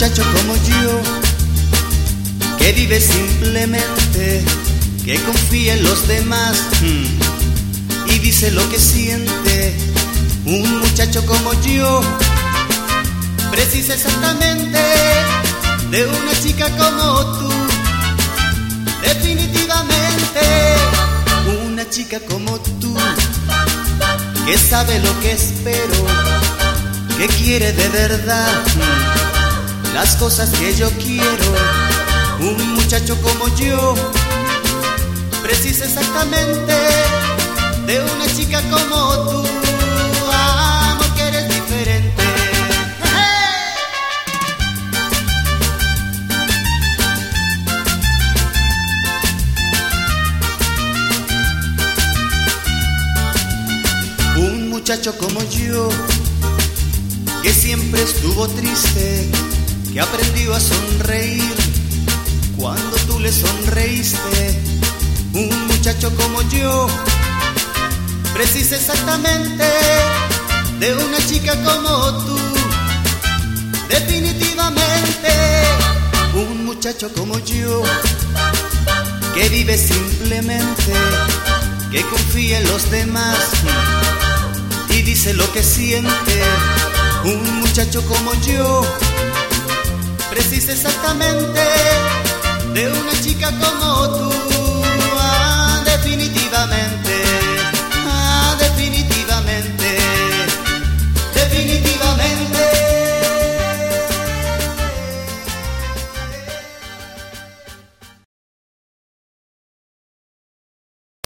Un muchacho como yo, que vive simplemente, que confía en los demás mm, y dice lo que siente. Un muchacho como yo, precisa exactamente de una chica como tú. Definitivamente, una chica como tú, que sabe lo que espero, que quiere de verdad las cosas que yo quiero. Un muchacho como yo, precisa exactamente de una chica como tú. Amor, que eres diferente. Un muchacho como yo, que siempre estuvo triste, aprendió a sonreír cuando tú le sonreíste. Un muchacho como yo, precisa exactamente de una chica como tú. Definitivamente, un muchacho como yo, que vive simplemente, que confía en los demás y dice lo que siente. Un muchacho como yo, precisa exactamente de una chica como tú.